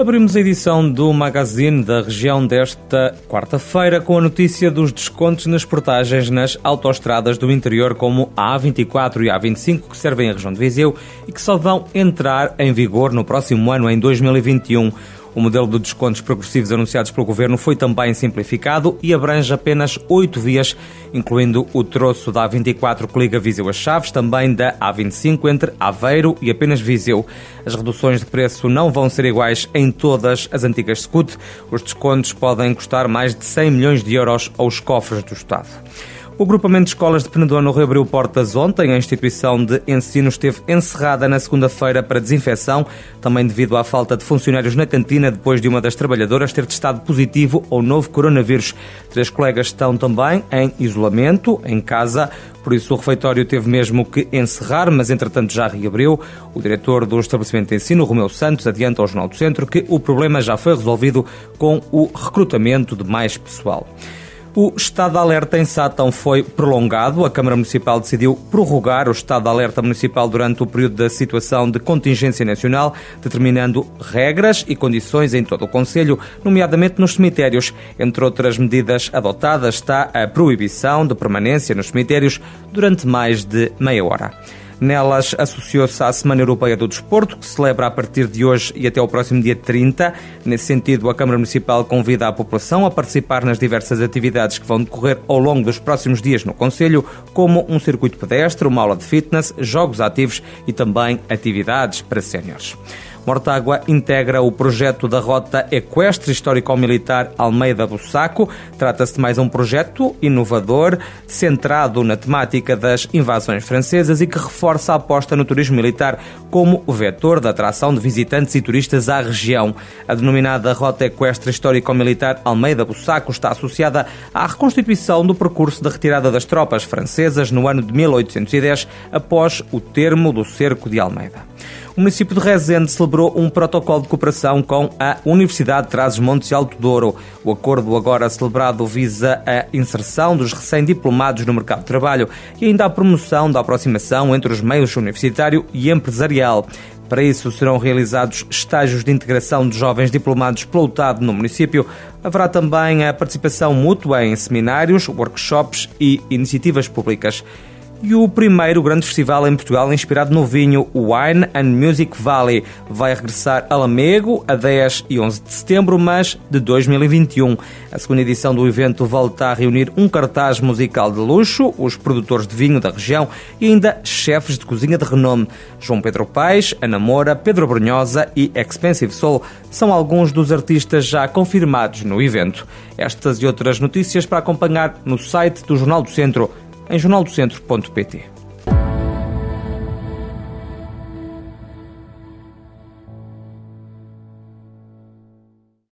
Abrimos a edição do Magazine da região desta quarta-feira com a notícia dos descontos nas portagens nas autoestradas do interior, como a A24 e a A25, que servem a região de Viseu e que só vão entrar em vigor no próximo ano, em 2021. O modelo de descontos progressivos anunciados pelo Governo foi também simplificado e abrange apenas oito vias, incluindo o troço da A24 que liga Viseu a Chaves, também da A25 entre Aveiro e apenas Viseu. As reduções de preço não vão ser iguais em todas as antigas SCUT. Os descontos podem custar mais de 100 milhões de euros aos cofres do Estado. O agrupamento de escolas de Penedono reabriu portas ontem. A instituição de ensino esteve encerrada na segunda-feira para desinfecção, também devido à falta de funcionários na cantina depois de uma das trabalhadoras ter testado positivo ao novo coronavírus. Três colegas estão também em isolamento, em casa. Por isso, o refeitório teve mesmo que encerrar, mas entretanto já reabriu. O diretor do estabelecimento de ensino, Romeu Santos, adianta ao Jornal do Centro que o problema já foi resolvido com o recrutamento de mais pessoal. O estado de alerta em Sátão foi prolongado. A Câmara Municipal decidiu prorrogar o estado de alerta municipal durante o período da situação de contingência nacional, determinando regras e condições em todo o Conselho, nomeadamente nos cemitérios. Entre outras medidas adotadas está a proibição de permanência nos cemitérios durante mais de meia hora. Nelas associou-se à Semana Europeia do Desporto, que se celebra a partir de hoje e até o próximo dia 30. Nesse sentido, a Câmara Municipal convida a população a participar nas diversas atividades que vão decorrer ao longo dos próximos dias no Conselho, como um circuito pedestre, uma aula de fitness, jogos ativos e também atividades para séniores. Mortágua integra o projeto da Rota Equestre Histórico-Militar Almeida Bussaco. Trata-se de mais um projeto inovador, centrado na temática das invasões francesas e que reforça a aposta no turismo militar como vetor de atração de visitantes e turistas à região. A denominada Rota Equestre Histórico-Militar Almeida Bussaco está associada à reconstituição do percurso de retirada das tropas francesas no ano de 1810, após o termo do cerco de Almeida o município de Rezende celebrou um protocolo de cooperação com a Universidade de Trás-os-Montes e Alto Douro. O acordo agora celebrado visa a inserção dos recém-diplomados no mercado de trabalho e ainda a promoção da aproximação entre os meios universitário e empresarial. Para isso, serão realizados estágios de integração de jovens diplomados pelo no município. Haverá também a participação mútua em seminários, workshops e iniciativas públicas e o primeiro grande festival em Portugal inspirado no vinho Wine and Music Valley. Vai regressar a Lamego a 10 e 11 de setembro, mas de 2021. A segunda edição do evento volta a reunir um cartaz musical de luxo, os produtores de vinho da região e ainda chefes de cozinha de renome. João Pedro Paes, Ana Moura, Pedro Brunhosa e Expensive Soul são alguns dos artistas já confirmados no evento. Estas e outras notícias para acompanhar no site do Jornal do Centro em jornaldocentro.pt.